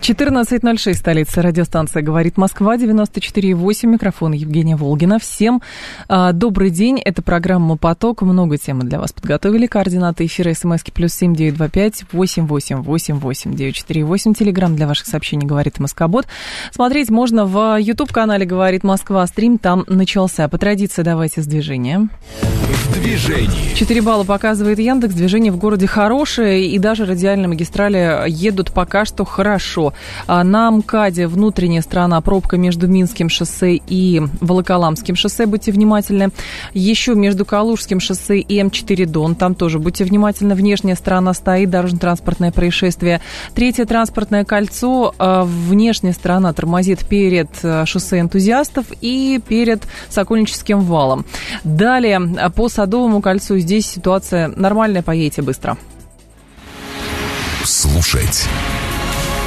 14.06, столица радиостанция «Говорит Москва», 94.8, микрофон Евгения Волгина. Всем а, добрый день, это программа «Поток», много темы для вас подготовили. Координаты эфира смски плюс семь девять два пять восемь восемь восемь восемь девять четыре восемь. Телеграмм для ваших сообщений «Говорит Москобот». Смотреть можно в YouTube-канале «Говорит Москва», стрим там начался. По традиции давайте с движения. В движении. 4 балла показывает Яндекс, движение в городе хорошее, и даже радиальные магистрали едут пока что хорошо. А на МКАДе внутренняя сторона, пробка между Минским шоссе и Волоколамским шоссе, будьте внимательны. Еще между Калужским шоссе и М4 Дон, там тоже будьте внимательны. Внешняя сторона стоит, дорожно-транспортное происшествие. Третье транспортное кольцо, а, внешняя сторона тормозит перед а, шоссе энтузиастов и перед Сокольническим валом. Далее, по Садовому кольцу здесь ситуация нормальная, поедете быстро. Слушать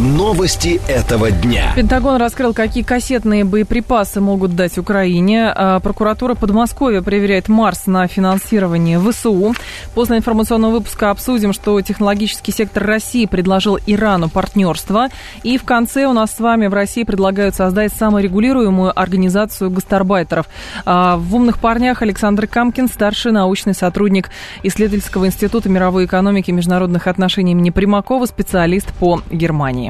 Новости этого дня. Пентагон раскрыл, какие кассетные боеприпасы могут дать Украине. А, прокуратура Подмосковья проверяет Марс на финансирование ВСУ. После информационного выпуска обсудим, что технологический сектор России предложил Ирану партнерство. И в конце у нас с вами в России предлагают создать саморегулируемую организацию гастарбайтеров. А, в «Умных парнях» Александр Камкин, старший научный сотрудник исследовательского института мировой экономики и международных отношений имени Примакова, специалист по Германии.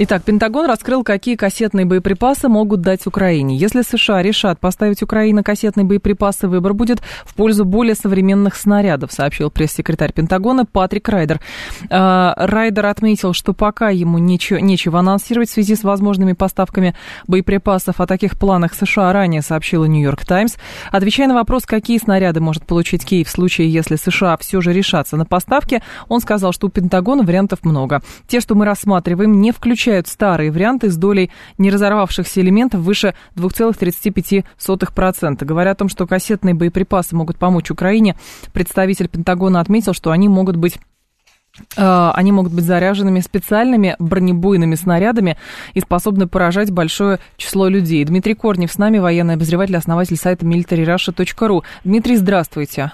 Итак, Пентагон раскрыл, какие кассетные боеприпасы могут дать Украине. Если США решат поставить Украине кассетные боеприпасы, выбор будет в пользу более современных снарядов, сообщил пресс-секретарь Пентагона Патрик Райдер. А, Райдер отметил, что пока ему нечего, нечего анонсировать в связи с возможными поставками боеприпасов. О таких планах США ранее сообщила Нью-Йорк Таймс. Отвечая на вопрос, какие снаряды может получить Киев в случае, если США все же решатся на поставки, он сказал, что у Пентагона вариантов много. Те, что мы рассматриваем, не включают включают старые варианты с долей неразорвавшихся элементов выше 2,35%. Говоря о том, что кассетные боеприпасы могут помочь Украине, представитель Пентагона отметил, что они могут быть э, они могут быть заряженными специальными бронебойными снарядами и способны поражать большое число людей. Дмитрий Корнев с нами, военный обозреватель, основатель сайта militaryrussia.ru. Дмитрий, здравствуйте.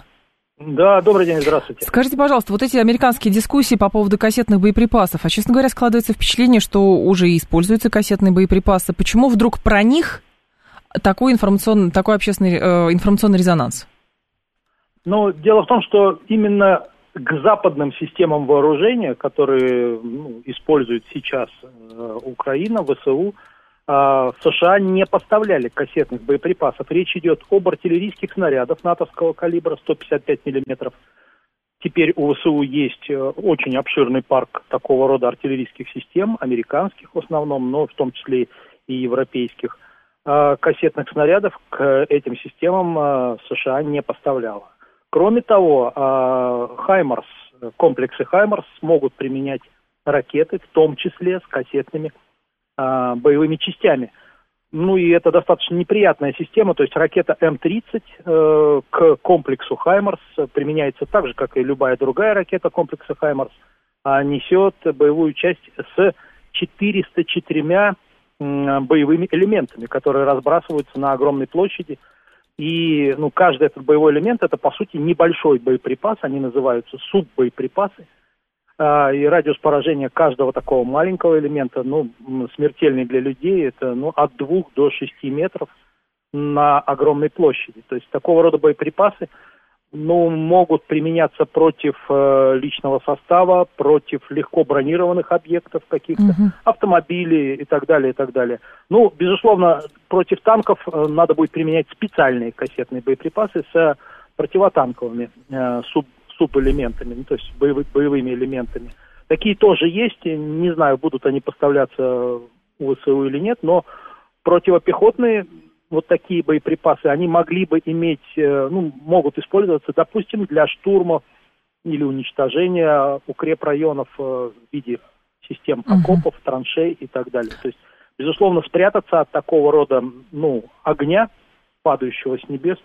Да, добрый день, здравствуйте. Скажите, пожалуйста, вот эти американские дискуссии по поводу кассетных боеприпасов, а, честно говоря, складывается впечатление, что уже используются кассетные боеприпасы. Почему вдруг про них такой информационный, такой общественный э, информационный резонанс? Ну, дело в том, что именно к западным системам вооружения, которые ну, использует сейчас э, Украина, ВСУ, в США не поставляли кассетных боеприпасов. Речь идет об артиллерийских снарядах натовского калибра 155 миллиметров. Теперь у ВСУ есть э, очень обширный парк такого рода артиллерийских систем, американских в основном, но в том числе и европейских. А, кассетных снарядов к этим системам э, США не поставляла. Кроме того, а, Хаймарс, комплексы Хаймарс могут применять ракеты, в том числе с кассетными э, боевыми частями. Ну и это достаточно неприятная система, то есть ракета М-30 э, к комплексу «Хаймарс» применяется так же, как и любая другая ракета комплекса «Хаймарс», а несет боевую часть с 404 э, боевыми элементами, которые разбрасываются на огромной площади. И ну, каждый этот боевой элемент это, по сути, небольшой боеприпас, они называются суббоеприпасы. А, и радиус поражения каждого такого маленького элемента, ну, смертельный для людей, это ну, от двух до шести метров на огромной площади. То есть такого рода боеприпасы ну, могут применяться против э, личного состава, против легко бронированных объектов каких-то, угу. автомобилей и так далее, и так далее. Ну, безусловно, против танков э, надо будет применять специальные кассетные боеприпасы с противотанковыми э, суб, субэлементами, ну, то есть боевы, боевыми элементами. Такие тоже есть, не знаю, будут они поставляться у ВСУ или нет, но противопехотные вот такие боеприпасы, они могли бы иметь, э, ну, могут использоваться, допустим, для штурма или уничтожения укрепрайонов э, в виде систем окопов, траншей и так далее. То есть, безусловно, спрятаться от такого рода ну, огня, падающего с небес,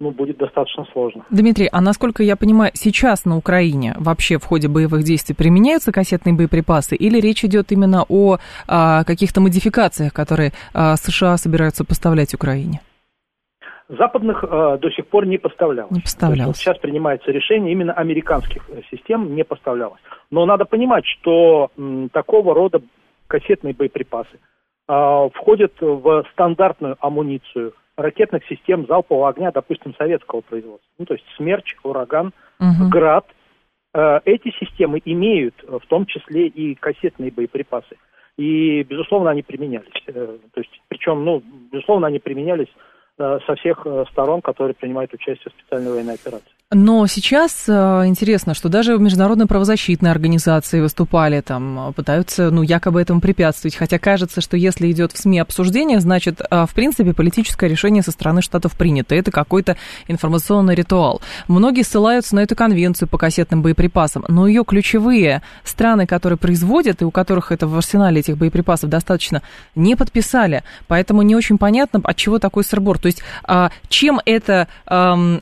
ну, будет достаточно сложно. Дмитрий, а насколько я понимаю, сейчас на Украине вообще в ходе боевых действий применяются кассетные боеприпасы или речь идет именно о а, каких-то модификациях, которые а, США собираются поставлять Украине? Западных э, до сих пор не поставлялось. Не поставлялось. Сейчас принимается решение именно американских э, систем не поставлялось. Но надо понимать, что м, такого рода кассетные боеприпасы э, входят в стандартную амуницию ракетных систем залпового огня, допустим, советского производства. Ну, то есть «Смерч», «Ураган», угу. «Град». Э, эти системы имеют в том числе и кассетные боеприпасы. И, безусловно, они применялись. Э, то есть, причем, ну, безусловно, они применялись Э, со всех э, сторон, которые принимают участие в специальной военной операции. Но сейчас э, интересно, что даже международные правозащитные организации выступали там, пытаются, ну, якобы этому препятствовать. Хотя кажется, что если идет в СМИ обсуждение, значит, в принципе, политическое решение со стороны Штатов принято. Это какой-то информационный ритуал. Многие ссылаются на эту конвенцию по кассетным боеприпасам, но ее ключевые страны, которые производят и у которых это в арсенале этих боеприпасов достаточно, не подписали. Поэтому не очень понятно, от чего такой сырбор. То есть, а, чем эта,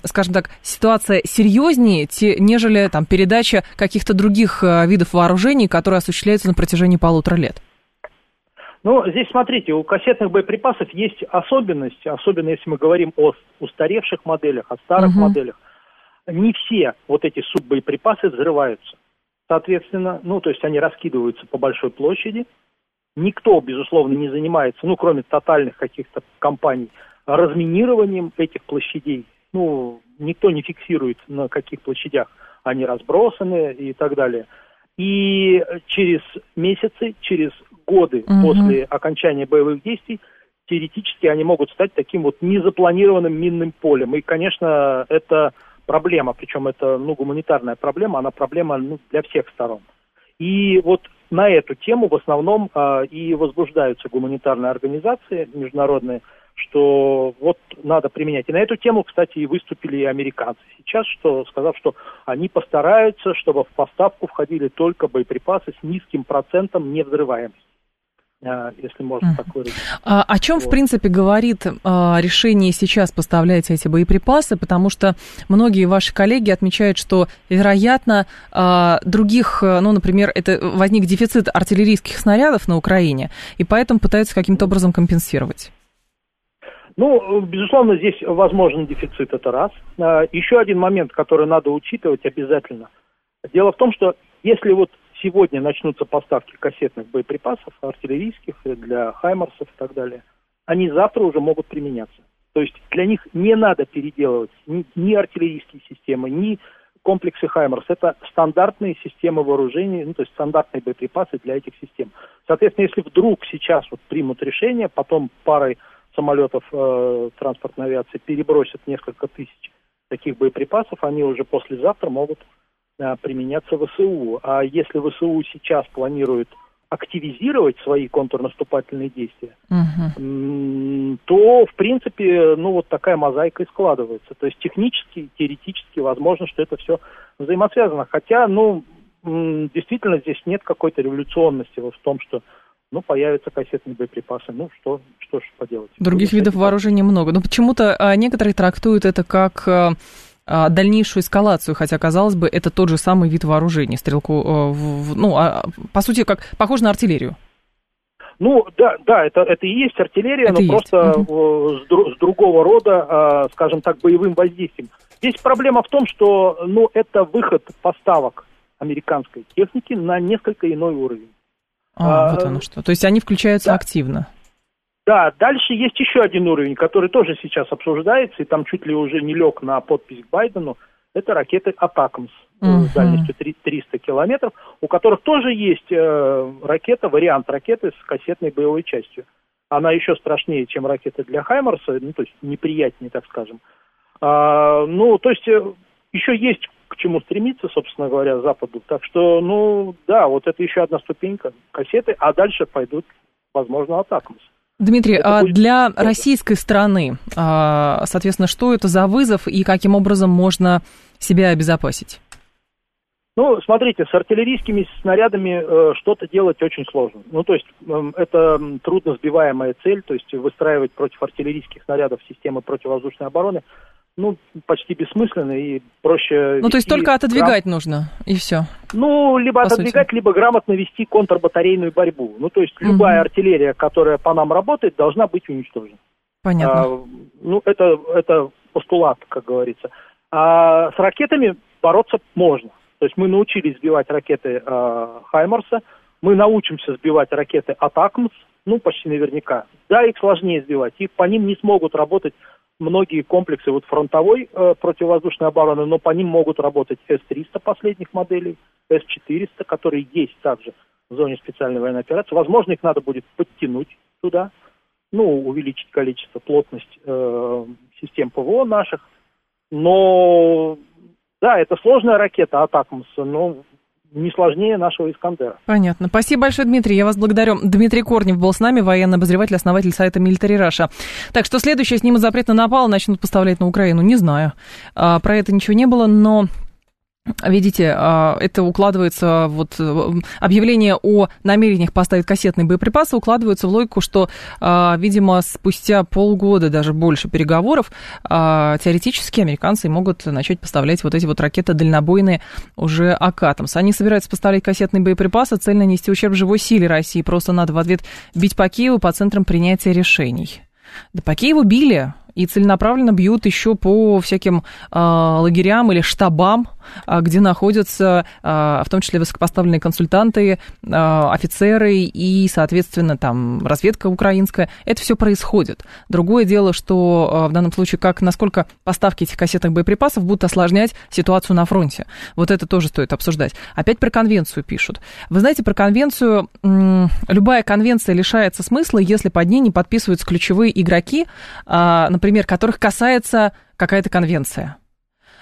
скажем так, ситуация серьезнее, нежели там, передача каких-то других а, видов вооружений, которые осуществляются на протяжении полутора лет? Ну, здесь смотрите, у кассетных боеприпасов есть особенность, особенно если мы говорим о устаревших моделях, о старых угу. моделях. Не все вот эти суббоеприпасы взрываются. Соответственно, ну, то есть они раскидываются по большой площади. Никто, безусловно, не занимается, ну, кроме тотальных каких-то компаний, разминированием этих площадей. Ну, никто не фиксирует, на каких площадях они разбросаны и так далее. И через месяцы, через годы угу. после окончания боевых действий теоретически они могут стать таким вот незапланированным минным полем. И, конечно, это проблема, причем это ну, гуманитарная проблема, она проблема ну, для всех сторон. И вот на эту тему в основном а, и возбуждаются гуманитарные организации международные, что вот надо применять. И на эту тему, кстати, и выступили и американцы сейчас, что, сказав, что они постараются, чтобы в поставку входили только боеприпасы с низким процентом невзрываемости а, если можно так выразить. А, о чем, вот. в принципе, говорит а, решение сейчас поставлять эти боеприпасы? Потому что многие ваши коллеги отмечают, что, вероятно, а, других, ну, например, это возник дефицит артиллерийских снарядов на Украине, и поэтому пытаются каким-то образом компенсировать. Ну, безусловно, здесь возможен дефицит, это раз. А, еще один момент, который надо учитывать обязательно. Дело в том, что если вот сегодня начнутся поставки кассетных боеприпасов, артиллерийских, для хаймарсов и так далее, они завтра уже могут применяться. То есть для них не надо переделывать ни, ни артиллерийские системы, ни комплексы Хаймарс. Это стандартные системы вооружений, ну, то есть стандартные боеприпасы для этих систем. Соответственно, если вдруг сейчас вот примут решение, потом парой самолетов э, транспортной авиации перебросят несколько тысяч таких боеприпасов, они уже послезавтра могут э, применяться в ВСУ. А если ВСУ сейчас планирует активизировать свои контрнаступательные действия, угу. то, в принципе, ну, вот такая мозаика и складывается. То есть технически, теоретически возможно, что это все взаимосвязано. Хотя, ну, действительно, здесь нет какой-то революционности вот в том, что ну, появятся кассетные боеприпасы. Ну, что, что ж поделать. Других видов вооружения много. Но почему-то а, некоторые трактуют это как а, а, дальнейшую эскалацию, хотя, казалось бы, это тот же самый вид вооружения, стрелку, а, в, ну, а, по сути, как похож на артиллерию. Ну, да, да, это, это и есть артиллерия, это но просто угу. с, с другого рода, скажем так, боевым воздействием. Здесь проблема в том, что, ну, это выход поставок американской техники на несколько иной уровень. А, а, вот оно что. То есть они включаются да. активно. Да, дальше есть еще один уровень, который тоже сейчас обсуждается, и там чуть ли уже не лег на подпись к Байдену. Это ракеты «Атакамс» uh с дальностью 300 километров, у которых тоже есть э, ракета, вариант ракеты с кассетной боевой частью. Она еще страшнее, чем ракеты для Хаймарса, ну, то есть неприятнее, так скажем. А, ну, то есть э, еще есть к чему стремиться, собственно говоря, Западу. Так что, ну, да, вот это еще одна ступенька кассеты, а дальше пойдут, возможно, атакам. Дмитрий, это а для российской страны, а, соответственно, что это за вызов и каким образом можно себя обезопасить? Ну, смотрите, с артиллерийскими снарядами э, что-то делать очень сложно. Ну, то есть э, это трудно сбиваемая цель, то есть выстраивать против артиллерийских снарядов системы противовоздушной обороны, ну, почти бессмысленно и проще... Ну, то есть только отодвигать грам... нужно, и все. Ну, либо отодвигать, сути. либо грамотно вести контрбатарейную борьбу. Ну, то есть угу. любая артиллерия, которая по нам работает, должна быть уничтожена. Понятно. А, ну, это, это постулат, как говорится. А с ракетами бороться можно. То есть мы научились сбивать ракеты э, Хаймарса, мы научимся сбивать ракеты Атакмс, ну, почти наверняка. Да, их сложнее сбивать, их по ним не смогут работать многие комплексы вот фронтовой э, противовоздушной обороны, но по ним могут работать С-300 последних моделей, С-400, которые есть также в зоне специальной военной операции. Возможно, их надо будет подтянуть туда, ну, увеличить количество, плотность э, систем ПВО наших. Но да, это сложная ракета Атакмс, но не сложнее нашего Искандера. Понятно. Спасибо большое, Дмитрий. Я вас благодарю. Дмитрий Корнев был с нами, военный обозреватель, основатель сайта Military Russia. Так что следующее, снимут запрет на напал, начнут поставлять на Украину. Не знаю. А, про это ничего не было, но Видите, а, это укладывается, вот э, объявление о намерениях поставить кассетные боеприпасы укладывается в логику, что, а, видимо, спустя полгода, даже больше переговоров, а, теоретически американцы могут начать поставлять вот эти вот ракеты дальнобойные уже Акатомс. Они собираются поставлять кассетные боеприпасы, цель нанести ущерб живой силе России. Просто надо в ответ бить по Киеву по центрам принятия решений. Да по Киеву били, и целенаправленно бьют еще по всяким э, лагерям или штабам, э, где находятся э, в том числе высокопоставленные консультанты, офицеры и, соответственно, там разведка украинская. Это все происходит. Другое дело, что в данном случае, как насколько поставки этих кассетных боеприпасов будут осложнять ситуацию на фронте. Вот это тоже стоит обсуждать. Опять про конвенцию пишут. Вы знаете, про конвенцию, любая конвенция лишается смысла, если под ней не подписываются ключевые игроки, например, например, которых касается какая-то конвенция.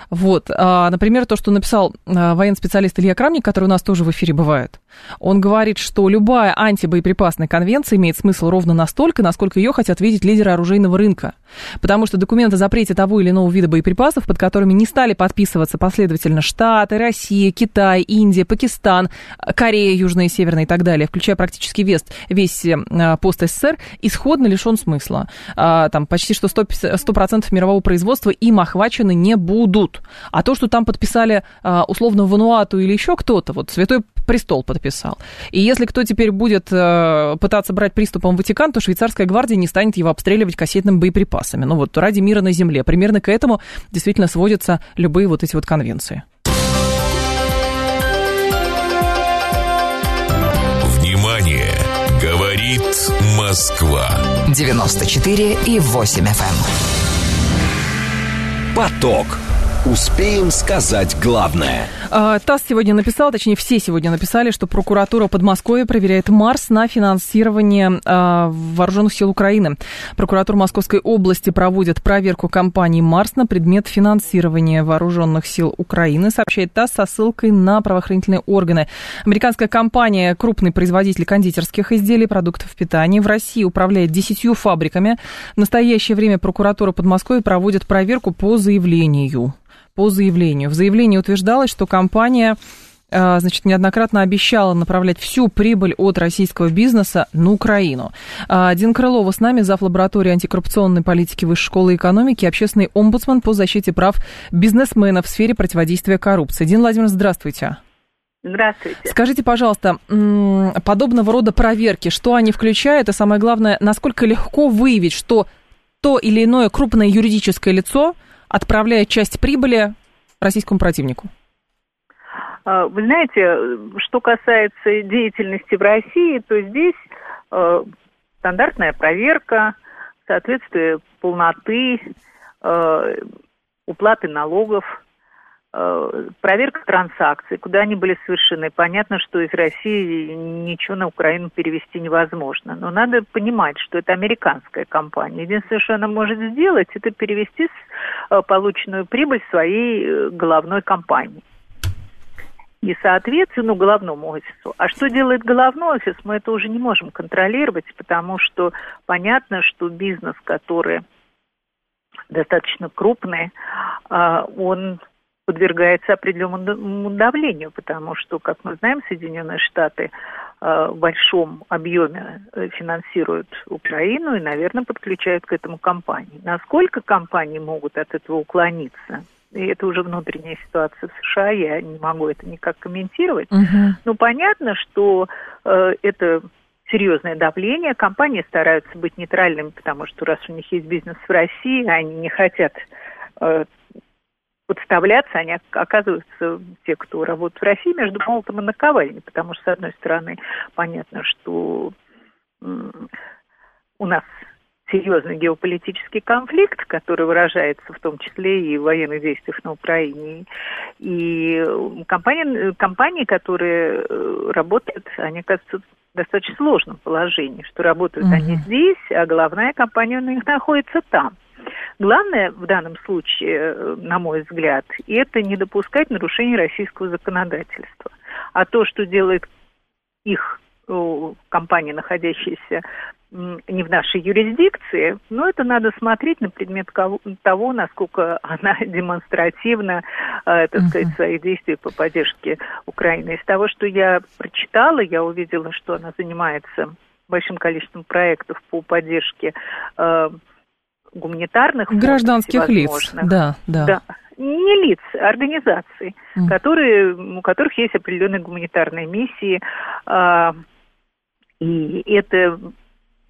Вот, а, например, то, что написал а, военный специалист Илья Крамник, который у нас тоже в эфире бывает. Он говорит, что любая антибоеприпасная конвенция имеет смысл ровно настолько, насколько ее хотят видеть лидеры оружейного рынка. Потому что документ о запрете того или иного вида боеприпасов, под которыми не стали подписываться последовательно Штаты, Россия, Китай, Индия, Пакистан, Корея, Южная и Северная и так далее, включая практически весь, весь а, пост СССР, исходно лишен смысла. Там почти что 100%, 100% мирового производства им охвачены не будут. А то, что там подписали а, условно Вануату или еще кто-то, вот Святой Престол подписал. И если кто теперь будет э, пытаться брать приступом Ватикан, то швейцарская гвардия не станет его обстреливать кассетными боеприпасами. Ну вот ради мира на земле. Примерно к этому действительно сводятся любые вот эти вот конвенции. Внимание! Говорит Москва. 94 и 8 FM. Эм. Поток. Успеем сказать главное. А, ТАСС сегодня написал, точнее все сегодня написали, что прокуратура Подмосковья проверяет Марс на финансирование а, вооруженных сил Украины. Прокуратура Московской области проводит проверку компании Марс на предмет финансирования вооруженных сил Украины, сообщает ТАСС со ссылкой на правоохранительные органы. Американская компания, крупный производитель кондитерских изделий, продуктов питания в России, управляет десятью фабриками. В настоящее время прокуратура Подмосковья проводит проверку по заявлению по заявлению. В заявлении утверждалось, что компания э, значит, неоднократно обещала направлять всю прибыль от российского бизнеса на Украину. Э, Дин Крылова с нами, зав. лаборатории антикоррупционной политики Высшей школы экономики, общественный омбудсман по защите прав бизнесменов в сфере противодействия коррупции. Дин Владимирович, здравствуйте. Здравствуйте. Скажите, пожалуйста, подобного рода проверки, что они включают, и самое главное, насколько легко выявить, что то или иное крупное юридическое лицо – отправляя часть прибыли российскому противнику? А, вы знаете, что касается деятельности в России, то здесь э, стандартная проверка, соответствие полноты, э, уплаты налогов – проверка транзакций, куда они были совершены. Понятно, что из России ничего на Украину перевести невозможно. Но надо понимать, что это американская компания. Единственное, что она может сделать, это перевести э, полученную прибыль своей э, головной компании. И, соответственно, головному офису. А что делает головной офис, мы это уже не можем контролировать, потому что понятно, что бизнес, который достаточно крупный, он подвергается определенному давлению, потому что, как мы знаем, Соединенные Штаты в большом объеме финансируют Украину и, наверное, подключают к этому компании. Насколько компании могут от этого уклониться? И это уже внутренняя ситуация в США, я не могу это никак комментировать. Uh-huh. Но понятно, что э, это серьезное давление. Компании стараются быть нейтральными, потому что раз у них есть бизнес в России, они не хотят э, подставляться, они оказываются, те, кто работает в России, между молотом и наковальней, потому что, с одной стороны, понятно, что у нас серьезный геополитический конфликт, который выражается в том числе и в военных действиях на Украине. И компании, компании которые э, работают, они оказываются в достаточно сложном положении, что работают mm-hmm. они здесь, а главная компания у них находится там. Главное в данном случае, э, на мой взгляд, это не допускать нарушений российского законодательства. А то, что делает их компания, находящаяся не в нашей юрисдикции, но это надо смотреть на предмет того, насколько она демонстративно, э, так сказать, свои действия по поддержке Украины. Из того, что я прочитала, я увидела, что она занимается большим количеством проектов по поддержке э, гуманитарных гражданских лиц, да, да. да не лиц, а организаций, mm. которые, у которых есть определенные гуманитарные миссии. Э, и это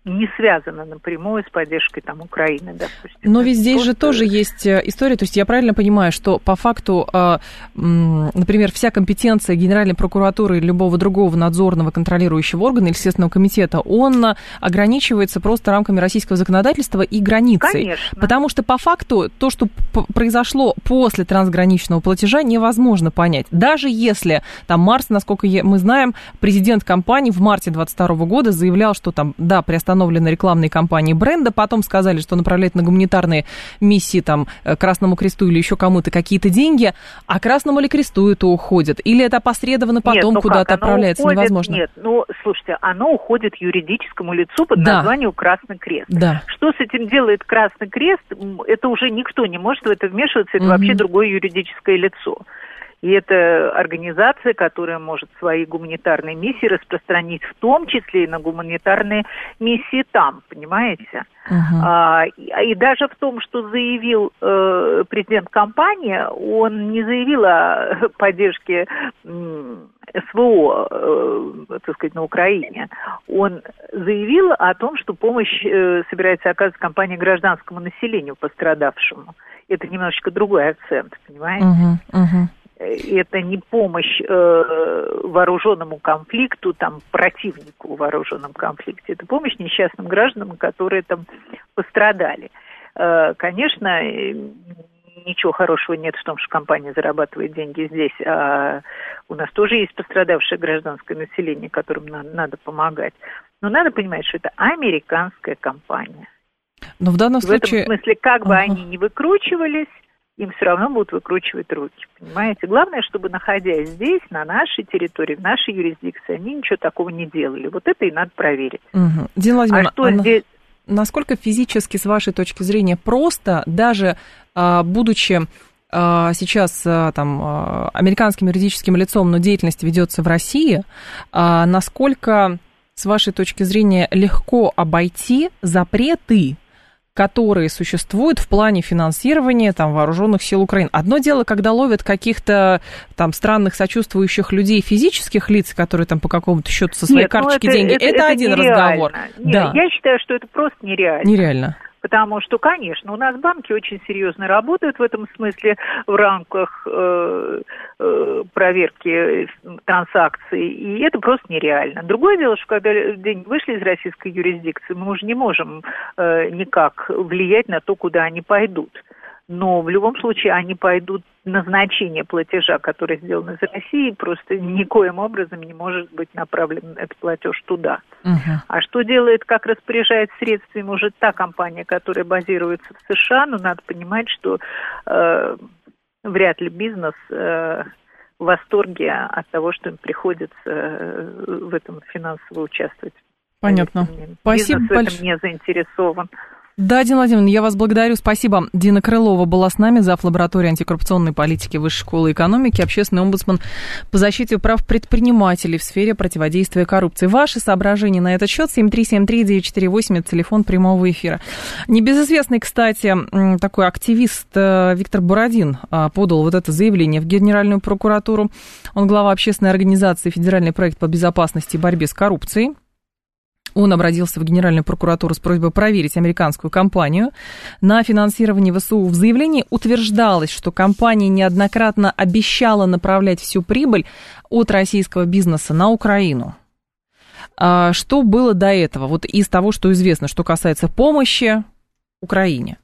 не связано напрямую с поддержкой там Украины, допустим. Но ведь здесь Просто... же тоже есть э, история, то есть я правильно понимаю, что по факту, э, например, вся компетенция Генеральной прокуратуры или любого другого надзорного контролирующего органа или Следственного комитета, он ограничивается просто рамками российского законодательства и границей. Конечно. Потому что по факту то, что произошло после трансграничного платежа, невозможно понять. Даже если там Марс, насколько мы знаем, президент компании в марте 2022 года заявлял, что там, да, приостановлено установлены рекламные кампании бренда, потом сказали, что направляют на гуманитарные миссии там э, Красному Кресту или еще кому-то какие-то деньги, а Красному ли Кресту это уходит? Или это опосредованно потом ну куда-то отправляется? Уходит, Невозможно. Нет, ну, слушайте, оно уходит юридическому лицу под да. названием Красный Крест. Да. Что с этим делает Красный Крест, это уже никто не может в это вмешиваться, это угу. вообще другое юридическое лицо. И это организация, которая может свои гуманитарные миссии распространить в том числе и на гуманитарные миссии там, понимаете? Uh-huh. А, и, и даже в том, что заявил э, президент компании, он не заявил о поддержке э, СВО, э, так сказать, на Украине. Он заявил о том, что помощь э, собирается оказывать компания гражданскому населению пострадавшему. Это немножечко другой акцент, понимаете? Uh-huh, uh-huh это не помощь э, вооруженному конфликту, там, противнику в вооруженном конфликте, это помощь несчастным гражданам, которые там пострадали. Э, конечно, ничего хорошего нет в том, что компания зарабатывает деньги здесь, а у нас тоже есть пострадавшее гражданское население, которым надо, надо помогать. Но надо понимать, что это американская компания. Но в данном в случае... В этом смысле, как бы uh-huh. они ни выкручивались, им все равно будут выкручивать руки, понимаете? Главное, чтобы, находясь здесь, на нашей территории, в нашей юрисдикции, они ничего такого не делали. Вот это и надо проверить. Угу. Дина Владимировна, а что а здесь... насколько физически, с вашей точки зрения, просто, даже а, будучи а, сейчас там американским юридическим лицом, но деятельность ведется в России, насколько, с вашей точки зрения, легко обойти запреты которые существуют в плане финансирования там, вооруженных сил Украины. Одно дело, когда ловят каких-то там странных сочувствующих людей, физических лиц, которые там по какому-то счету со своей Нет, ну карточки это, деньги. Это, это, это один нереально. разговор. Нет, да. Я считаю, что это просто нереально. Нереально. Потому что, конечно, у нас банки очень серьезно работают в этом смысле в рамках э, э, проверки транзакций, и это просто нереально. Другое дело, что когда деньги вышли из российской юрисдикции, мы уже не можем э, никак влиять на то, куда они пойдут но в любом случае они пойдут назначение платежа, который сделан из России, просто никоим образом не может быть направлен этот платеж туда. Uh-huh. А что делает, как распоряжает средствами уже та компания, которая базируется в США, ну, надо понимать, что э, вряд ли бизнес э, в восторге от того, что им приходится э, в этом финансово участвовать. Понятно. Спасибо Бизнес в этом не заинтересован. Да, Дина Владимировна, я вас благодарю. Спасибо. Дина Крылова была с нами, зав. лаборатории антикоррупционной политики Высшей школы экономики, общественный омбудсман по защите прав предпринимателей в сфере противодействия коррупции. Ваши соображения на этот счет 7373948, это телефон прямого эфира. Небезызвестный, кстати, такой активист э, Виктор Бородин э, подал вот это заявление в Генеральную прокуратуру. Он глава общественной организации «Федеральный проект по безопасности и борьбе с коррупцией». Он обратился в Генеральную прокуратуру с просьбой проверить американскую компанию на финансирование ВСУ. В заявлении утверждалось, что компания неоднократно обещала направлять всю прибыль от российского бизнеса на Украину. А что было до этого? Вот из того, что известно, что касается помощи Украине.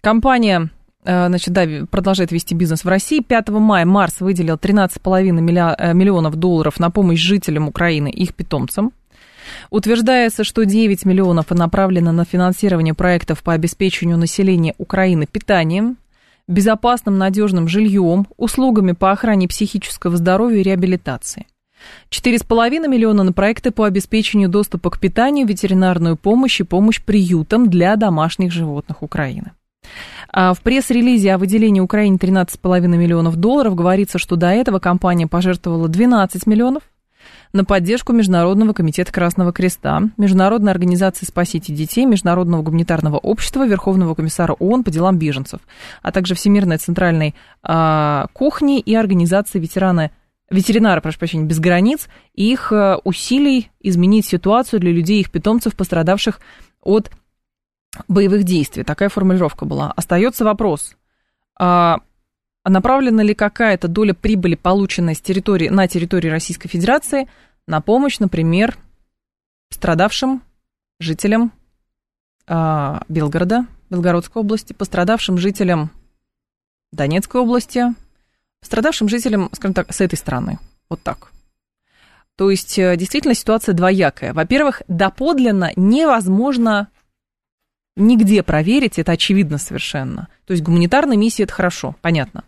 Компания э, значит, да, продолжает вести бизнес в России. 5 мая Марс выделил 13,5 э, миллионов долларов на помощь жителям Украины и их питомцам. Утверждается, что 9 миллионов направлено на финансирование проектов по обеспечению населения Украины питанием, безопасным надежным жильем, услугами по охране психического здоровья и реабилитации. 4,5 миллиона на проекты по обеспечению доступа к питанию, ветеринарную помощь и помощь приютам для домашних животных Украины. А в пресс-релизе о выделении Украине 13,5 миллионов долларов говорится, что до этого компания пожертвовала 12 миллионов, на поддержку Международного комитета Красного Креста, Международной организации «Спасите детей», Международного гуманитарного общества, Верховного комиссара ООН по делам беженцев, а также Всемирной центральной э, кухни и организации ветераны ветеринары, прошу прощения, без границ, и их э, усилий изменить ситуацию для людей и их питомцев, пострадавших от боевых действий. Такая формулировка была. Остается вопрос, а направлена ли какая-то доля прибыли, полученной с территории, на территории Российской Федерации, на помощь, например, пострадавшим жителям э, Белгорода, Белгородской области, пострадавшим жителям Донецкой области, пострадавшим жителям, скажем так, с этой стороны. Вот так. То есть, э, действительно, ситуация двоякая. Во-первых, доподлинно невозможно нигде проверить, это очевидно совершенно. То есть, гуманитарная миссия – это хорошо, понятно.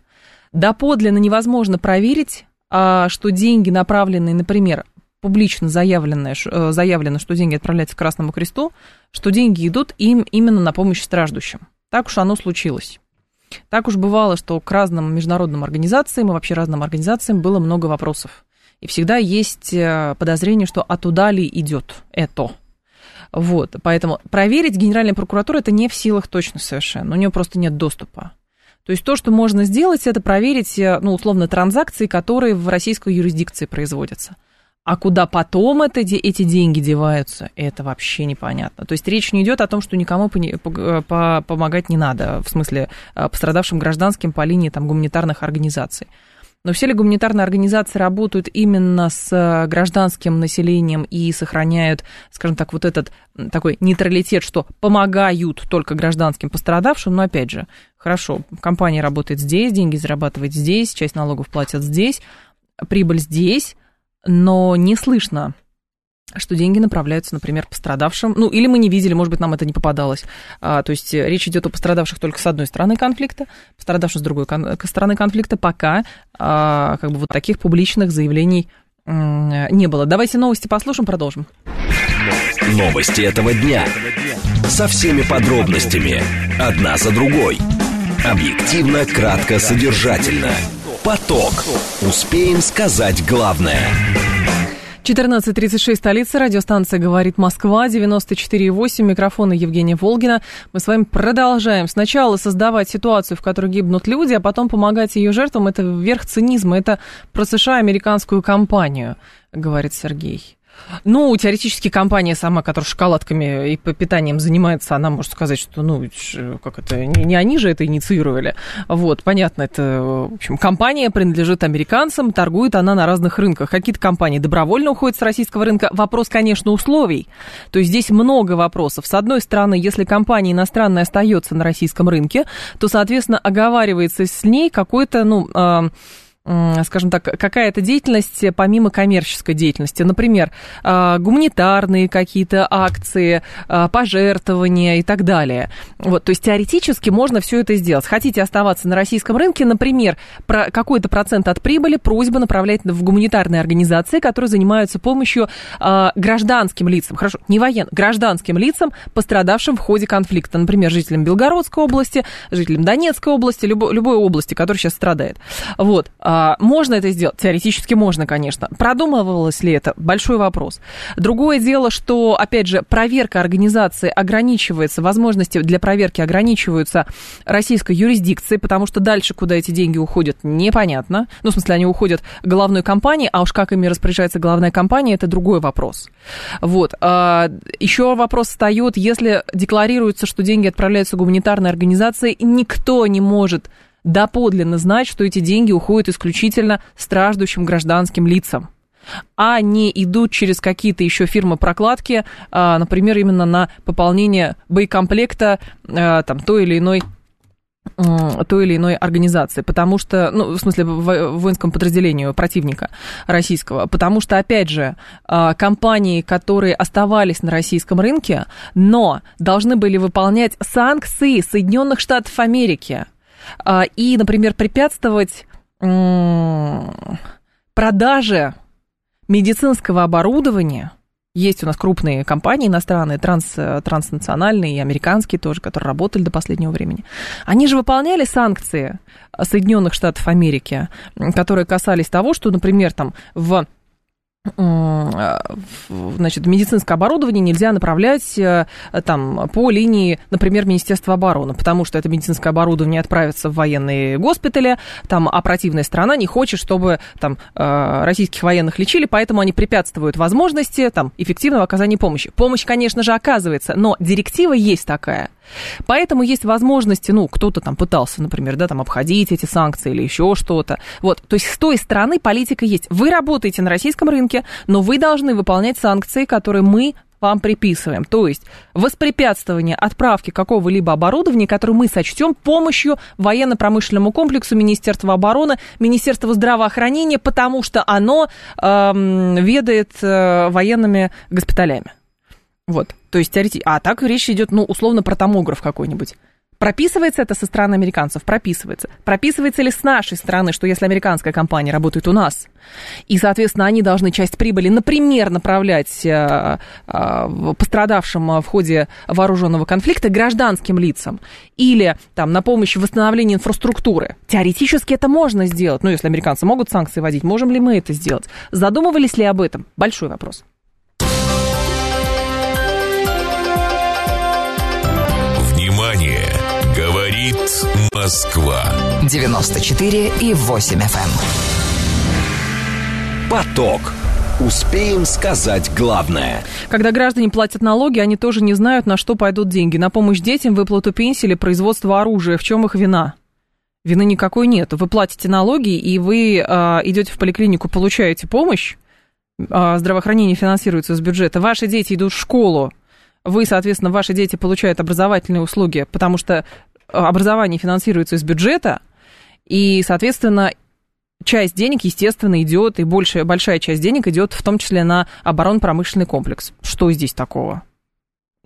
Доподлинно невозможно проверить, а, что деньги, направленные, например, публично заявленное, э, заявлено, что деньги отправляются к Красному Кресту, что деньги идут им именно на помощь страждущим. Так уж оно случилось. Так уж бывало, что к разным международным организациям и вообще разным организациям было много вопросов. И всегда есть э, подозрение, что а туда ли идет это. Вот, поэтому проверить Генеральная прокуратура это не в силах точно совершенно, у нее просто нет доступа. То есть то, что можно сделать, это проверить, э, ну, условно, транзакции, которые в российской юрисдикции производятся. А куда потом это, эти деньги деваются, это вообще непонятно. То есть речь не идет о том, что никому э, помогать не надо, в смысле э, пострадавшим гражданским по линии там, гуманитарных организаций. Но все ли гуманитарные организации работают именно с э, гражданским населением и сохраняют, скажем так, вот этот такой нейтралитет, что помогают только гражданским пострадавшим? Но опять же, хорошо, компания работает здесь, деньги зарабатывает здесь, часть налогов платят здесь, прибыль здесь, но не слышно что деньги направляются, например, пострадавшим. Ну, или мы не видели, может быть, нам это не попадалось. А, то есть речь идет о пострадавших только с одной стороны конфликта, пострадавших с другой кон- стороны конфликта, пока а, как бы вот таких публичных заявлений не было. Давайте новости послушаем, продолжим. Новости этого дня. Со всеми подробностями. Одна за другой. Объективно, кратко, содержательно. Поток. Успеем сказать главное. 14.36, столица, радиостанция «Говорит Москва», 94.8, микрофона Евгения Волгина. Мы с вами продолжаем сначала создавать ситуацию, в которой гибнут люди, а потом помогать ее жертвам. Это верх цинизма, это про США американскую компанию, говорит Сергей. Ну, теоретически компания сама, которая шоколадками и питанием занимается, она может сказать, что, ну, как это, не, не они же это инициировали. Вот, понятно, это, в общем, компания принадлежит американцам, торгует она на разных рынках. Какие-то компании добровольно уходят с российского рынка. Вопрос, конечно, условий. То есть здесь много вопросов. С одной стороны, если компания иностранная остается на российском рынке, то, соответственно, оговаривается с ней какой-то, ну, скажем так, какая-то деятельность помимо коммерческой деятельности. Например, а, гуманитарные какие-то акции, а, пожертвования и так далее. Вот, то есть теоретически можно все это сделать. Хотите оставаться на российском рынке, например, про какой-то процент от прибыли просьба направлять в гуманитарные организации, которые занимаются помощью а, гражданским лицам, хорошо, не военным, гражданским лицам, пострадавшим в ходе конфликта. Например, жителям Белгородской области, жителям Донецкой области, любой, любой области, которая сейчас страдает. Вот. А, можно это сделать? Теоретически можно, конечно. Продумывалось ли это? Большой вопрос. Другое дело, что, опять же, проверка организации ограничивается, возможности для проверки ограничиваются российской юрисдикцией, потому что дальше, куда эти деньги уходят, непонятно. Ну, в смысле, они уходят головной компании, а уж как ими распоряжается головная компания, это другой вопрос. Вот. А, еще вопрос встает, если декларируется, что деньги отправляются гуманитарной организации, никто не может доподлинно знать, что эти деньги уходят исключительно страждущим гражданским лицам. А не идут через какие-то еще фирмы прокладки, а, например, именно на пополнение боекомплекта а, там, той или иной той или иной организации, потому что, ну, в смысле, воинскому подразделению противника российского, потому что, опять же, а, компании, которые оставались на российском рынке, но должны были выполнять санкции Соединенных Штатов Америки – и, например, препятствовать продаже медицинского оборудования. Есть у нас крупные компании иностранные, транс, транснациональные и американские тоже, которые работали до последнего времени. Они же выполняли санкции Соединенных Штатов Америки, которые касались того, что, например, там в значит, медицинское оборудование нельзя направлять э, там, по линии, например, Министерства обороны, потому что это медицинское оборудование отправится в военные госпитали, там, а противная страна не хочет, чтобы там, э, российских военных лечили, поэтому они препятствуют возможности там, эффективного оказания помощи. Помощь, конечно же, оказывается, но директива есть такая – Поэтому есть возможности, ну, кто-то там пытался, например, да, там обходить эти санкции или еще что-то. Вот, то есть с той стороны политика есть. Вы работаете на российском рынке, но вы должны выполнять санкции, которые мы вам приписываем. То есть воспрепятствование отправки какого-либо оборудования, которое мы сочтем помощью военно-промышленному комплексу Министерства обороны, Министерства здравоохранения, потому что оно э, ведает э, военными госпиталями. Вот. То есть теоретически. А так речь идет, ну, условно, про томограф какой-нибудь. Прописывается это со стороны американцев? Прописывается. Прописывается ли с нашей стороны, что если американская компания работает у нас, и, соответственно, они должны часть прибыли, например, направлять э, э, пострадавшим в ходе вооруженного конфликта гражданским лицам, или там на помощь в восстановлении инфраструктуры. Теоретически это можно сделать. Ну, если американцы могут санкции вводить, можем ли мы это сделать? Задумывались ли об этом? Большой вопрос. Москва 94 и 8 FM. Эм. Поток. Успеем сказать главное. Когда граждане платят налоги, они тоже не знают, на что пойдут деньги. На помощь детям, выплату пенсии или производство оружия. В чем их вина? Вины никакой нет. Вы платите налоги, и вы э, идете в поликлинику, получаете помощь. Э, здравоохранение финансируется из бюджета. Ваши дети идут в школу. Вы, соответственно, ваши дети получают образовательные услуги, потому что образование финансируется из бюджета, и, соответственно, часть денег, естественно, идет, и большая, большая часть денег идет в том числе на оборонно-промышленный комплекс. Что здесь такого?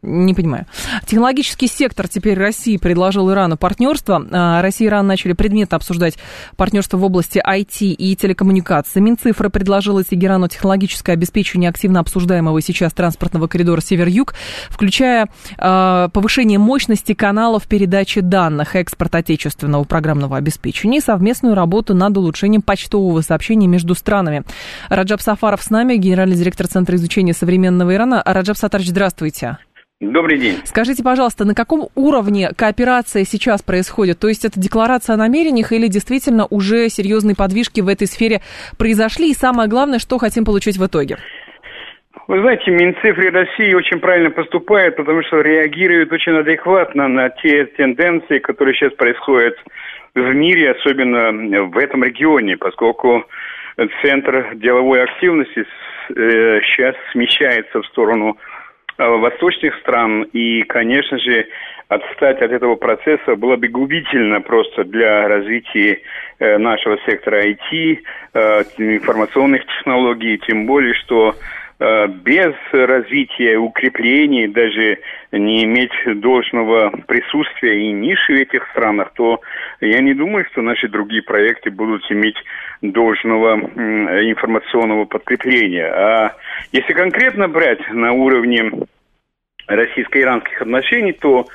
Не понимаю. Технологический сектор теперь России предложил Ирану партнерство. А, Россия и Иран начали предметно обсуждать партнерство в области IT и телекоммуникаций. Минцифра предложила Тегерану технологическое обеспечение активно обсуждаемого сейчас транспортного коридора Север-Юг, включая э, повышение мощности каналов передачи данных, экспорт отечественного программного обеспечения и совместную работу над улучшением почтового сообщения между странами. Раджаб Сафаров с нами, генеральный директор Центра изучения современного Ирана. Раджаб Сатарович, здравствуйте. Добрый день. Скажите, пожалуйста, на каком уровне кооперация сейчас происходит? То есть это декларация о намерениях или действительно уже серьезные подвижки в этой сфере произошли? И самое главное, что хотим получить в итоге? Вы знаете, Минцифры России очень правильно поступает, потому что реагирует очень адекватно на те тенденции, которые сейчас происходят в мире, особенно в этом регионе, поскольку центр деловой активности э, сейчас смещается в сторону Э, восточных стран. И, конечно же, отстать от этого процесса было бы губительно просто для развития э, нашего сектора IT, э, информационных технологий, тем более, что э, без развития, укрепления, даже не иметь должного присутствия и ниши в этих странах, то я не думаю, что наши другие проекты будут иметь должного информационного подкрепления. А если конкретно брать на уровне российско-иранских отношений, то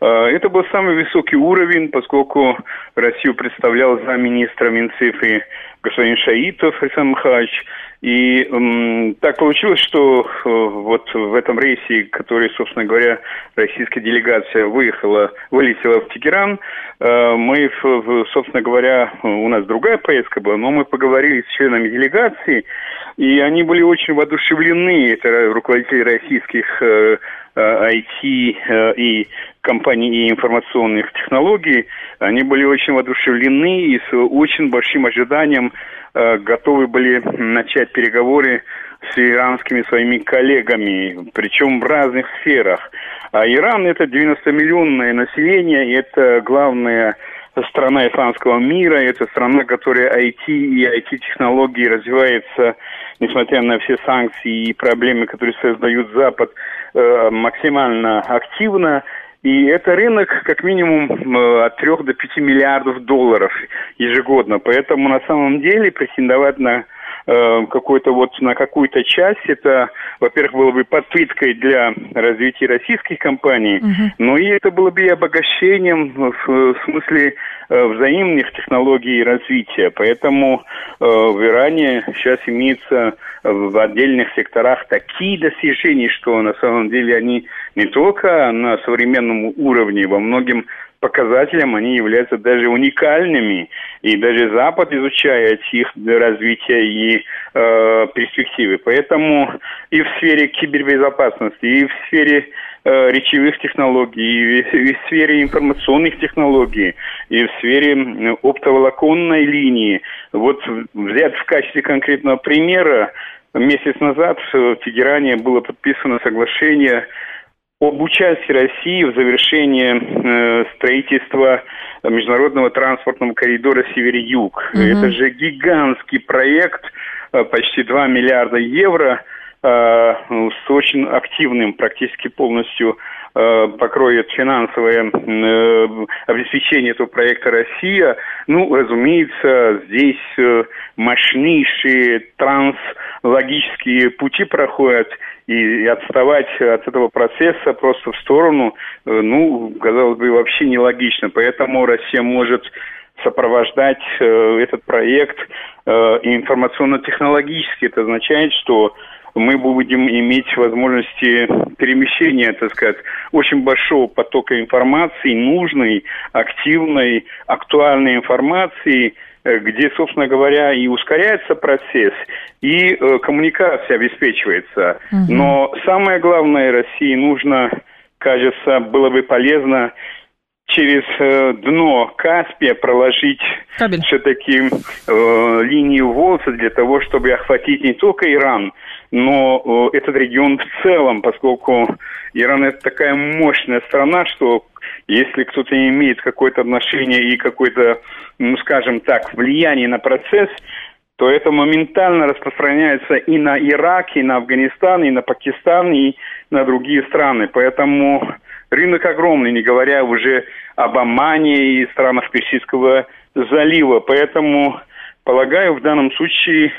э, это был самый высокий уровень, поскольку Россию представлял замминистра Минцифры господин Шаитов Александр Михайлович. И эм, так получилось, что э, вот в этом рейсе, который, собственно говоря, российская делегация выехала, вылетела в Тегеран, э, мы, в, собственно говоря, у нас другая поездка была, но мы поговорили с членами делегации, и они были очень воодушевлены, это руководители российских э, IT э, э, и компаний информационных технологий, они были очень воодушевлены и с очень большим ожиданием э, готовы были начать переговоры с иранскими своими коллегами, причем в разных сферах. А Иран это 90-миллионное население, и это главная страна исламского мира, это страна, которая IT и IT-технологии развивается, несмотря на все санкции и проблемы, которые создают Запад, э, максимально активно. И это рынок как минимум э, от 3 до 5 миллиардов долларов ежегодно. Поэтому на самом деле претендовать на Э, какой-то вот на какую-то часть, это, во-первых, было бы подпиткой для развития российских компаний, угу. но и это было бы и обогащением в, смысле э, взаимных технологий развития. Поэтому э, в Иране сейчас имеются в отдельных секторах такие достижения, что на самом деле они не только на современном уровне, во многим показателям они являются даже уникальными, и даже Запад изучает их развитие и э, перспективы. Поэтому и в сфере кибербезопасности, и в сфере э, речевых технологий, и и в сфере информационных технологий, и в сфере оптоволоконной линии. Вот взять в качестве конкретного примера, месяц назад в Тегеране было подписано соглашение об участии России в завершении э, строительства международного транспортного коридора север-юг. Угу. Это же гигантский проект, э, почти 2 миллиарда евро, э, с очень активным, практически полностью покроет финансовое обеспечение этого проекта Россия. Ну, разумеется, здесь мощнейшие транслогические пути проходят – и отставать от этого процесса просто в сторону, э, ну, казалось бы, вообще нелогично. Поэтому Россия может сопровождать э, этот проект э, информационно-технологически. Это означает, что мы будем иметь возможности перемещения, так сказать, очень большого потока информации, нужной, активной, актуальной информации – Э, где, собственно говоря, и ускоряется процесс, и э, коммуникация обеспечивается. Угу. Но самое главное России нужно, кажется, было бы полезно через э, дно Каспия проложить все-таки э, линию Волса для того, чтобы охватить не только Иран, но э, этот регион в целом, поскольку Иран это такая мощная страна, что если кто-то имеет какое-то отношение и какое-то, ну скажем так, влияние на процесс, то это моментально распространяется и на Ирак, и на Афганистан, и на Пакистан, и на другие страны. Поэтому рынок огромный, не говоря уже об Омане и странах Персидского залива. Поэтому, полагаю, в данном случае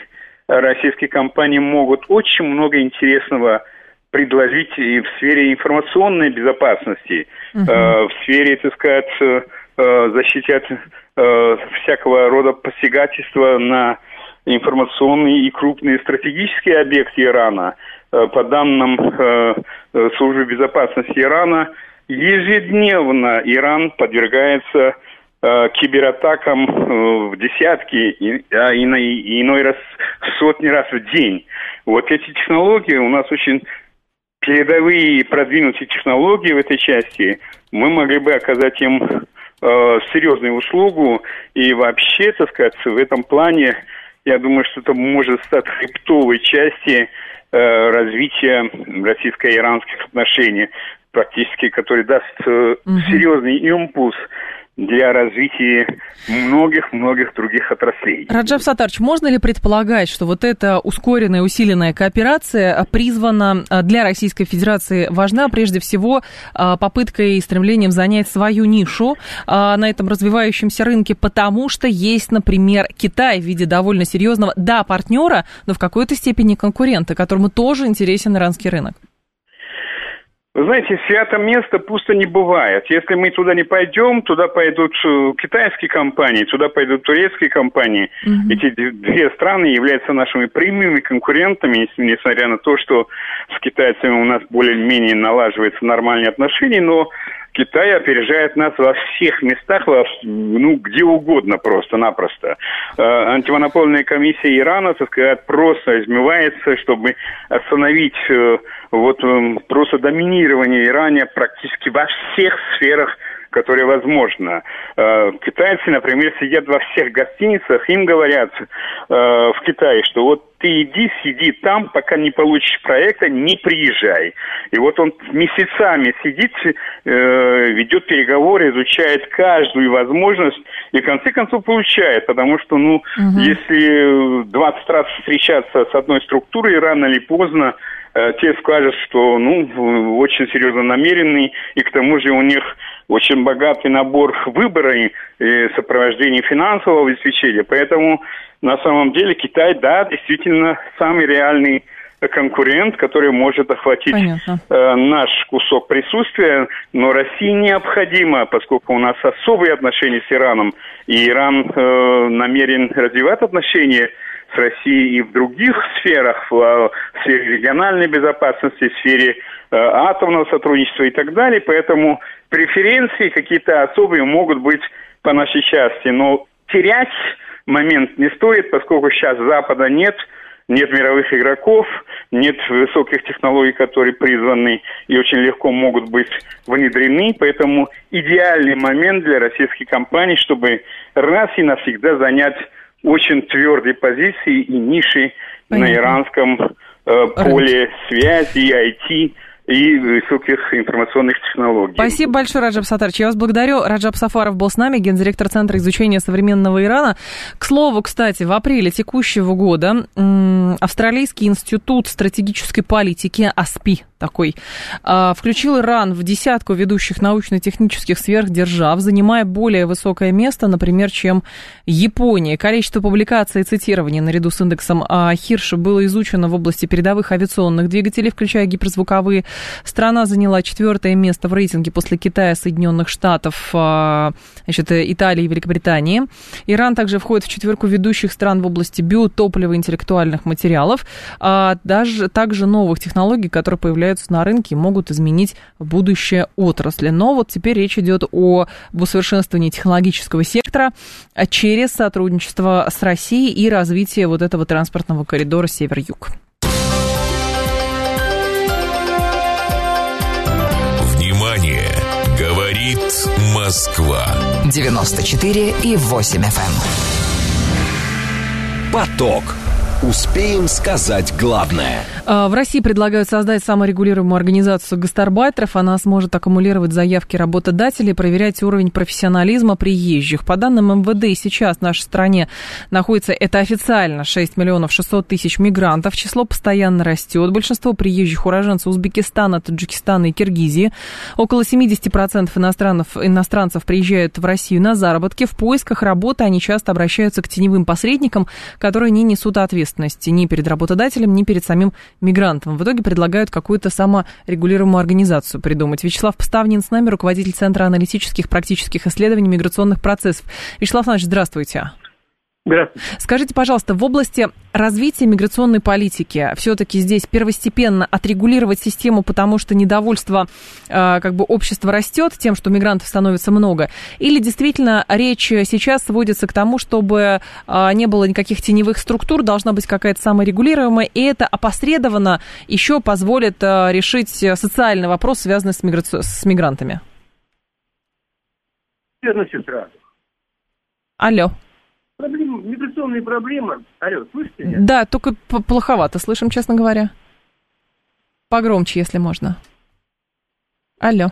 российские компании могут очень много интересного предложить и в сфере информационной безопасности, uh-huh. э, в сфере, так сказать, э, защиты от э, всякого рода посягательства на информационные и крупные стратегические объекты Ирана. Э, по данным э, э службы безопасности Ирана, ежедневно Иран подвергается кибератакам э, в десятки, а иной, раз сотни раз в день. Вот эти технологии у нас очень передовые продвинутые технологии в этой части, мы могли бы оказать им э, серьезную услугу. И вообще, так сказать, в этом плане, я думаю, что это может стать хребтовой части э, развития российско-иранских отношений. практически, который даст угу. серьезный импульс для развития многих-многих других отраслей. Раджаб Сатарч, можно ли предполагать, что вот эта ускоренная, усиленная кооперация призвана а, для Российской Федерации важна прежде всего а, попыткой и стремлением занять свою нишу а, на этом развивающемся рынке, потому что есть, например, Китай в виде довольно серьезного, да, партнера, но в какой-то степени конкурента, которому тоже интересен иранский рынок? Вы знаете, свято место пусто не бывает. Если мы туда не пойдем, туда пойдут э, китайские компании, туда пойдут турецкие компании. Mm-hmm. Эти две страны являются нашими прямыми конкурентами, несмотря на то, что с китайцами у нас более-менее налаживаются нормальные отношения, но Китай опережает нас во всех местах, во, ну, где угодно просто-напросто. Э, антимонопольная комиссия Ирана, так сказать, просто измывается, чтобы остановить э, вот э, просто доминирование Ирана практически во всех сферах которое возможно. Э, китайцы, например, сидят во всех гостиницах, им говорят э, в Китае, что вот ты иди, сиди там, пока не получишь проекта, не приезжай. И вот он месяцами сидит, э, ведет переговоры, изучает каждую возможность и в конце концов получает, потому что, ну, угу. если 20 раз встречаться с одной структурой, рано или поздно те скажут, что, ну, очень серьезно намеренный, и к тому же у них очень богатый набор выбора и сопровождения финансового обеспечения. Поэтому на самом деле Китай, да, действительно самый реальный конкурент, который может охватить э, наш кусок присутствия, но России необходимо, поскольку у нас особые отношения с Ираном, и Иран э, намерен развивать отношения с Россией и в других сферах, в, в сфере региональной безопасности, в сфере э, атомного сотрудничества и так далее, поэтому преференции какие-то особые могут быть по нашей части, но терять момент не стоит, поскольку сейчас Запада нет, нет мировых игроков, нет высоких технологий, которые призваны и очень легко могут быть внедрены, поэтому идеальный момент для российских компаний, чтобы раз и навсегда занять очень твердые позиции и ниши Понятно. на иранском э, поле связи, IT, и высоких информационных технологий. Спасибо большое, Раджаб Сатарч. Я вас благодарю. Раджаб Сафаров был с нами, гендиректор Центра изучения современного Ирана. К слову, кстати, в апреле текущего года Австралийский институт стратегической политики, АСПИ такой, а, включил Иран в десятку ведущих научно-технических сверхдержав, занимая более высокое место, например, чем Япония. Количество публикаций и цитирований наряду с индексом а, Хирша было изучено в области передовых авиационных двигателей, включая гиперзвуковые Страна заняла четвертое место в рейтинге после Китая, Соединенных Штатов, а, значит, Италии и Великобритании. Иран также входит в четверку ведущих стран в области биотоплива интеллектуальных материалов, а даже также новых технологий, которые появляются на рынке и могут изменить будущее отрасли. Но вот теперь речь идет о усовершенствовании технологического сектора через сотрудничество с Россией и развитие вот этого транспортного коридора север-юг. Москва 94 и 8 FM. Эм. Поток. Успеем сказать главное – а, в России предлагают создать саморегулируемую организацию гастарбайтеров. Она сможет аккумулировать заявки работодателей, проверять уровень профессионализма приезжих. По данным МВД, сейчас в нашей стране находится, это официально, 6 миллионов 600 тысяч мигрантов. Число постоянно растет. Большинство приезжих уроженцев Узбекистана, Таджикистана и Киргизии. Около 70% иностранцев, иностранцев приезжают в Россию на заработки. В поисках работы они часто обращаются к теневым посредникам, которые не несут ответственности ни перед работодателем, ни перед самим мигрантам. В итоге предлагают какую-то саморегулируемую организацию придумать. Вячеслав Поставнин с нами, руководитель Центра аналитических практических исследований миграционных процессов. Вячеслав Иванович, здравствуйте. Здравствуйте. Скажите, пожалуйста, в области развития миграционной политики все-таки здесь первостепенно отрегулировать систему, потому что недовольство э, как бы общества растет тем, что мигрантов становится много, или действительно речь сейчас сводится к тому, чтобы э, не было никаких теневых структур, должна быть какая-то саморегулируемая, и это опосредованно еще позволит э, решить социальный вопрос, связанный с, мигра... с мигрантами? Верно, сестра. Алло. Проблемы, миграционные проблемы. Алло, слышите меня? Да, только плоховато слышим, честно говоря. Погромче, если можно. Алло.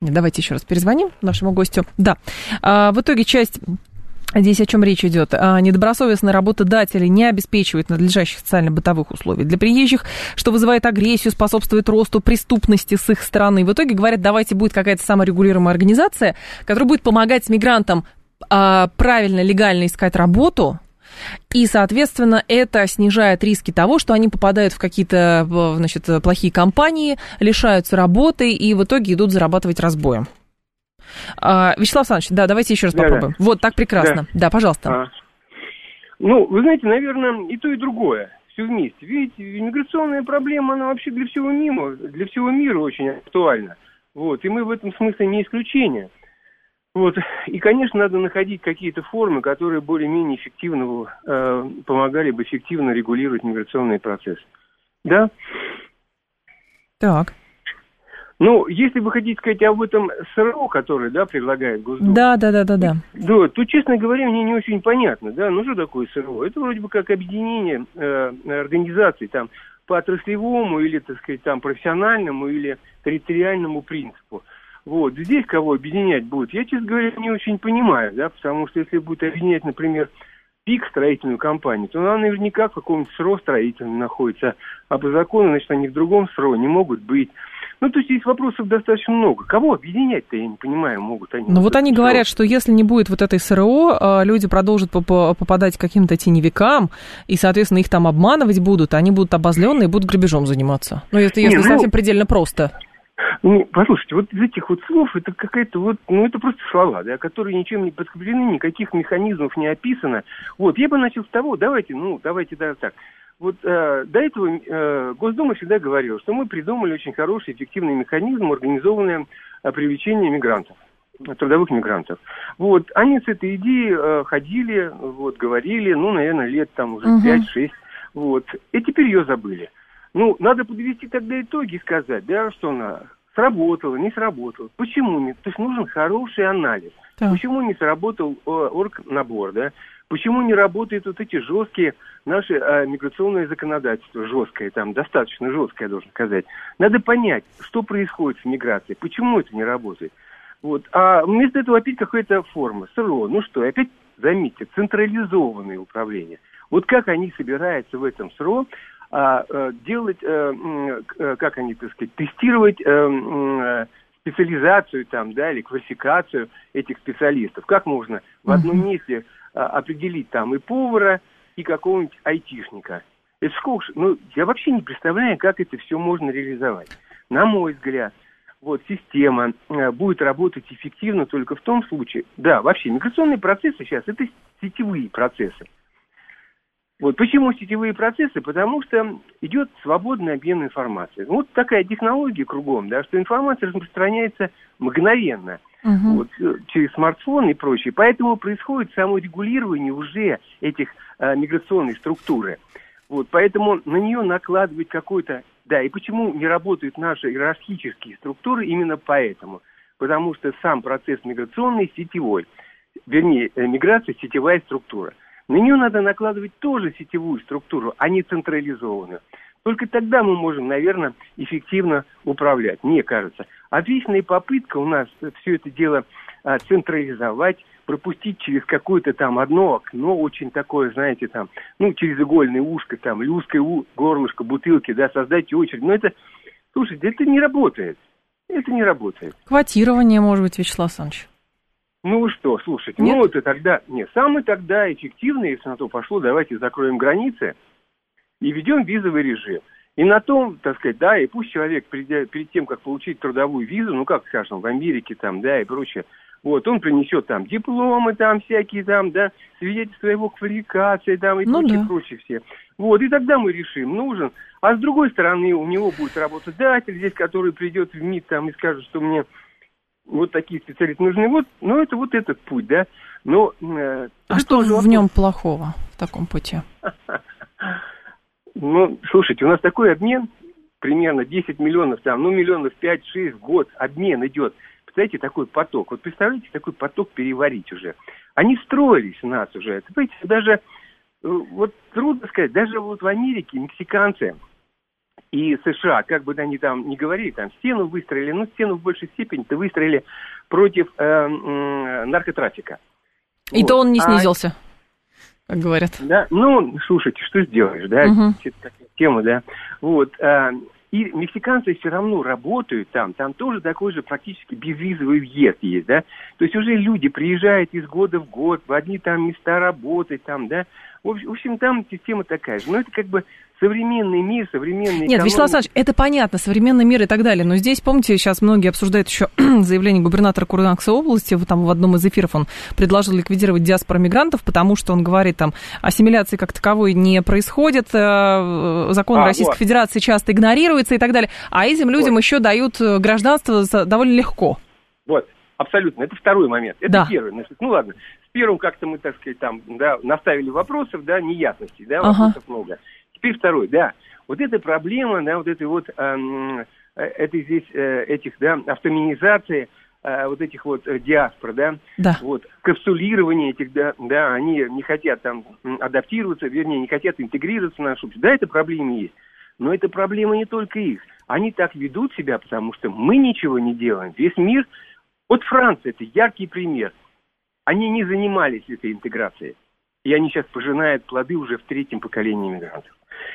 Давайте еще раз перезвоним нашему гостю. Да, а, в итоге часть Здесь о чем речь идет? А, недобросовестные работодатели не обеспечивают надлежащих социально-бытовых условий для приезжих, что вызывает агрессию, способствует росту преступности с их стороны. В итоге говорят, давайте будет какая-то саморегулируемая организация, которая будет помогать мигрантам правильно, легально искать работу, и, соответственно, это снижает риски того, что они попадают в какие-то значит, плохие компании, лишаются работы и в итоге идут зарабатывать разбоем. А, Вячеслав Александрович, да, давайте еще раз да, попробуем. Да. Вот, так прекрасно. Да, да пожалуйста. А. Ну, вы знаете, наверное, и то, и другое. Все вместе. Видите, иммиграционная проблема, она вообще для всего мира, для всего мира очень актуальна. Вот, и мы в этом смысле не исключение. Вот. И, конечно, надо находить какие-то формы, которые более-менее эффективно э, помогали бы эффективно регулировать миграционный процесс. Да? Так. Ну, если вы хотите сказать об этом СРО, который, да, предлагает Госдума. Да, да, да, да, да. Да, то, честно говоря, мне не очень понятно, да, ну что такое СРО? Это вроде бы как объединение э, организаций, там, по отраслевому или, так сказать, там, профессиональному или территориальному принципу. Вот, здесь кого объединять будет, я, честно говоря, не очень понимаю, да, потому что если будет объединять, например, ПИК строительную компанию, то она наверняка в каком-нибудь СРО строительном находится, а по закону, значит, они в другом СРО не могут быть. Ну, то есть здесь вопросов достаточно много. Кого объединять-то, я не понимаю, могут они. Ну, вот они СРО. говорят, что если не будет вот этой СРО, а, люди продолжат попадать к каким-то теневикам, и, соответственно, их там обманывать будут, они будут обозленные и будут грабежом заниматься. Ну, это если не, ну, совсем предельно просто. Ну, послушайте, вот из этих вот слов это какая-то вот, ну, это просто слова, да, которые ничем не подкреплены, никаких механизмов не описано. Вот, я бы начал с того, давайте, ну, давайте даже так. Вот э, до этого э, Госдума всегда говорила, что мы придумали очень хороший, эффективный механизм, организованное э, привлечение мигрантов трудовых мигрантов. Вот, они с этой идеей э, ходили, вот, говорили, ну, наверное, лет там уже угу. 5-6, вот, и теперь ее забыли. Ну, надо подвести тогда итоги и сказать, да, что она сработала, не сработала. Почему нет? То есть нужен хороший анализ. Да. Почему не сработал э, оргнабор, да? Почему не работают вот эти жесткие наши э, миграционное законодательство, жесткое там, достаточно жесткое, я должен сказать. Надо понять, что происходит с миграцией, почему это не работает. Вот. А вместо этого опять какая-то форма, СРО. Ну что, опять, заметьте, централизованное управление. Вот как они собираются в этом СРО а, а, делать, а, как они, так сказать, тестировать специализацию там, да, или квалификацию этих специалистов. Как можно в одном месте а, определить там и повара, и какого-нибудь айтишника? Это сколько? Ну, я вообще не представляю, как это все можно реализовать. На мой взгляд, вот система э, будет работать эффективно только в том случае, да, вообще миграционные процессы сейчас это сетевые процессы. Вот почему сетевые процессы? Потому что идет свободный обмен информацией. Вот такая технология кругом, да, что информация распространяется мгновенно. Угу. Вот, э, через смартфон и прочее. Поэтому происходит саморегулирование уже этих э, миграционной структуры. Вот, поэтому на нее накладывать какой-то... Да, и почему не работают наши иерархические структуры? Именно поэтому. Потому что сам процесс миграционный сетевой. Вернее, э, миграция сетевая структура. На нее надо накладывать тоже сетевую структуру, а не централизованную. Только тогда мы можем, наверное, эффективно управлять, мне кажется. Отличная попытка у нас все это дело а, централизовать, пропустить через какое-то там одно окно, очень такое, знаете, там, ну, через игольное ушко, там, или узкое горлышко бутылки, да, создать очередь. Но это, слушайте, это не работает. Это не работает. Квотирование, может быть, Вячеслав Александрович. Ну что, слушайте, Нет? ну это тогда, нет, самый тогда эффективный, если на то пошло, давайте закроем границы и ведем визовый режим. И на том, так сказать, да, и пусть человек перед, перед тем, как получить трудовую визу, ну как, скажем, в Америке там, да, и прочее, вот, он принесет там дипломы там всякие там, да, свидетельства его квалификации там и ну, прочее, да. прочее все. Вот, и тогда мы решим, нужен. А с другой стороны, у него будет работодатель здесь, который придет в МИД там и скажет, что мне вот такие специалисты нужны. Вот, ну, это вот этот путь, да. Но, э, а что в вопрос. нем плохого в таком пути? Ну, слушайте, у нас такой обмен, примерно 10 миллионов, там, ну, миллионов 5-6 в год обмен идет. Представляете, такой поток. Вот представляете, такой поток переварить уже. Они строились у нас уже. Понимаете, даже, э, вот трудно сказать, даже вот в Америке мексиканцы, и США, как бы они там не говорили, там стену выстроили, ну, стену в большей степени-то выстроили против э, э, наркотрафика. И вот. то он не а снизился, а, как говорят. Да, ну, слушайте, что сделаешь, да, угу. такая тема, да. Вот, э, и мексиканцы все равно работают там, там тоже такой же практически безвизовый въезд есть, да. То есть уже люди приезжают из года в год, в одни там места работы, там, да. В общем, там система такая же. Но это как бы современный мир, современный... Нет, Вячеслав Александрович, это понятно, современный мир и так далее, но здесь, помните, сейчас многие обсуждают еще заявление губернатора Курганской области, там в одном из эфиров он предложил ликвидировать диаспору мигрантов, потому что он говорит, там, ассимиляции как таковой не происходит, э, закон а, Российской вот. Федерации часто игнорируется и так далее, а этим людям вот. еще дают э, гражданство довольно легко. Вот, абсолютно, это второй момент, это да. первый, значит, ну ладно, с первым как-то мы, так сказать, там, да, наставили вопросов, да, неясностей, да, вопросов ага. много. Теперь второй, да. Вот эта проблема, да, вот этой вот, эм, э, этой здесь, э, этих, да, автоминизации, э, вот этих вот э, диаспор, да, да, вот, капсулирование этих, да, да, они не хотят там адаптироваться, вернее, не хотят интегрироваться в нашу общество. Да, это проблема есть. Но это проблема не только их. Они так ведут себя, потому что мы ничего не делаем. Весь мир, вот Франция, это яркий пример. Они не занимались этой интеграцией. И они сейчас пожинают плоды уже в третьем поколении мигрантов.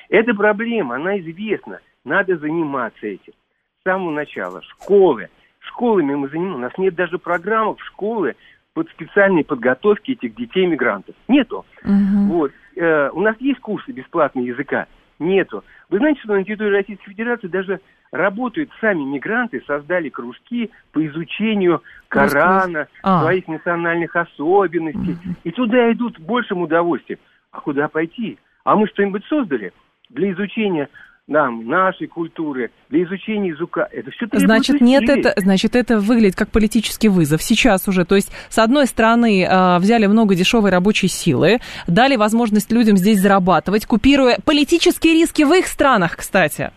Эта проблема, она известна. Надо заниматься этим. С самого начала. Школы. Школами мы занимаемся. У нас нет даже программ в школы под специальной подготовки этих детей-мигрантов. Нету. Угу. Вот. Э, у нас есть курсы бесплатного языка. Нету. Вы знаете, что на территории Российской Федерации даже работают сами мигранты, создали кружки по изучению Корана, а. своих национальных особенностей. Угу. И туда идут с большим удовольствием. А куда пойти? А мы что-нибудь создали для изучения нам, нашей культуры, для изучения языка. Это все Значит, нет, это, значит, это выглядит как политический вызов сейчас уже. То есть, с одной стороны, а, взяли много дешевой рабочей силы, дали возможность людям здесь зарабатывать, купируя политические риски в их странах, кстати.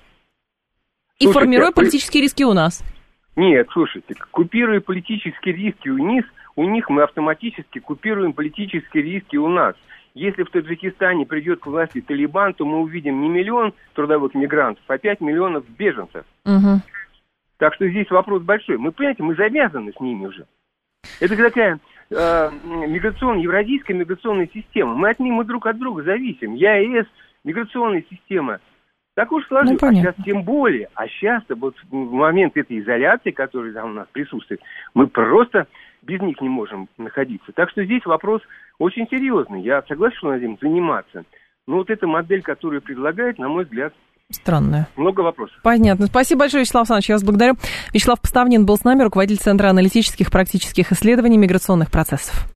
И слушайте, формируя политические риски у нас. Нет, слушайте, купируя политические риски у них, у них мы автоматически купируем политические риски у нас. Если в Таджикистане придет к власти Талибан, то мы увидим не миллион трудовых мигрантов, а 5 миллионов беженцев. Угу. Так что здесь вопрос большой. Мы, понимаете, мы завязаны с ними уже. Это такая э, миграционная, евразийская миграционная система. Мы от них, мы друг от друга зависим. Я ЕС, миграционная система. Так уж сложилось. Ну, а сейчас тем более. А сейчас, вот в момент этой изоляции, которая там у нас присутствует, мы просто без них не можем находиться. Так что здесь вопрос очень серьезный. Я согласен, что надо им заниматься. Но вот эта модель, которую предлагает, на мой взгляд, Странная. Много вопросов. Понятно. Спасибо большое, Вячеслав Александрович. Я вас благодарю. Вячеслав Поставнин был с нами, руководитель Центра аналитических практических исследований миграционных процессов.